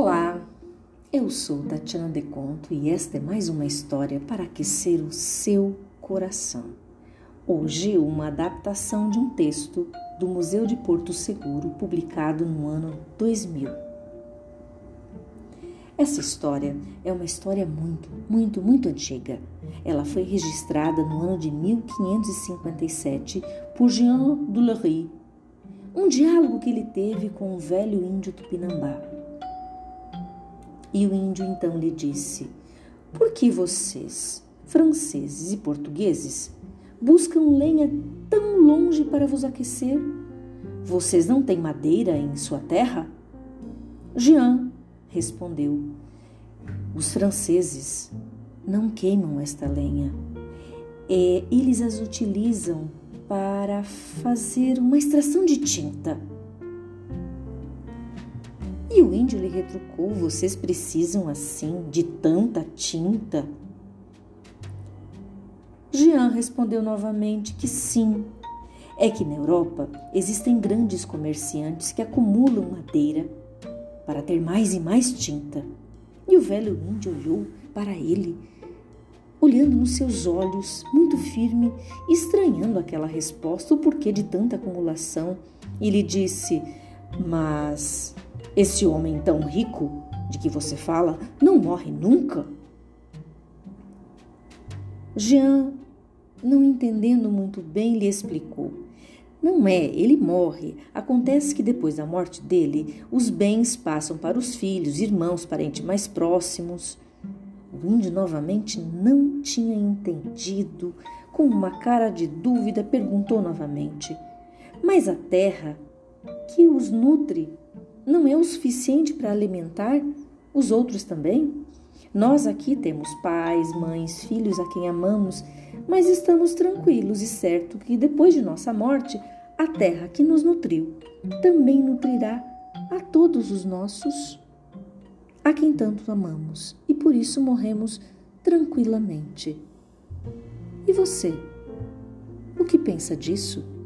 Olá, eu sou Tatiana Deconto e esta é mais uma história para aquecer o seu coração. Hoje, uma adaptação de um texto do Museu de Porto Seguro, publicado no ano 2000. Essa história é uma história muito, muito, muito antiga. Ela foi registrada no ano de 1557 por Jean Dulery, um diálogo que ele teve com o velho índio Tupinambá. E o índio então lhe disse: Por que vocês, franceses e portugueses, buscam lenha tão longe para vos aquecer? Vocês não têm madeira em sua terra? Jean respondeu: Os franceses não queimam esta lenha. É, eles as utilizam para fazer uma extração de tinta. E o índio lhe retrucou: Vocês precisam assim de tanta tinta? Jean respondeu novamente que sim. É que na Europa existem grandes comerciantes que acumulam madeira para ter mais e mais tinta. E o velho índio olhou para ele, olhando nos seus olhos, muito firme, estranhando aquela resposta, o porquê de tanta acumulação, e lhe disse: Mas esse homem tão rico de que você fala não morre nunca? Jean, não entendendo muito bem, lhe explicou. Não é, ele morre. Acontece que depois da morte dele, os bens passam para os filhos, irmãos, parentes mais próximos. O índio novamente não tinha entendido. Com uma cara de dúvida, perguntou novamente: Mas a terra que os nutre não é o suficiente para alimentar os outros também? Nós aqui temos pais, mães, filhos a quem amamos, mas estamos tranquilos e certo que depois de nossa morte, a terra que nos nutriu também nutrirá a todos os nossos a quem tanto amamos e por isso morremos tranquilamente. E você? O que pensa disso?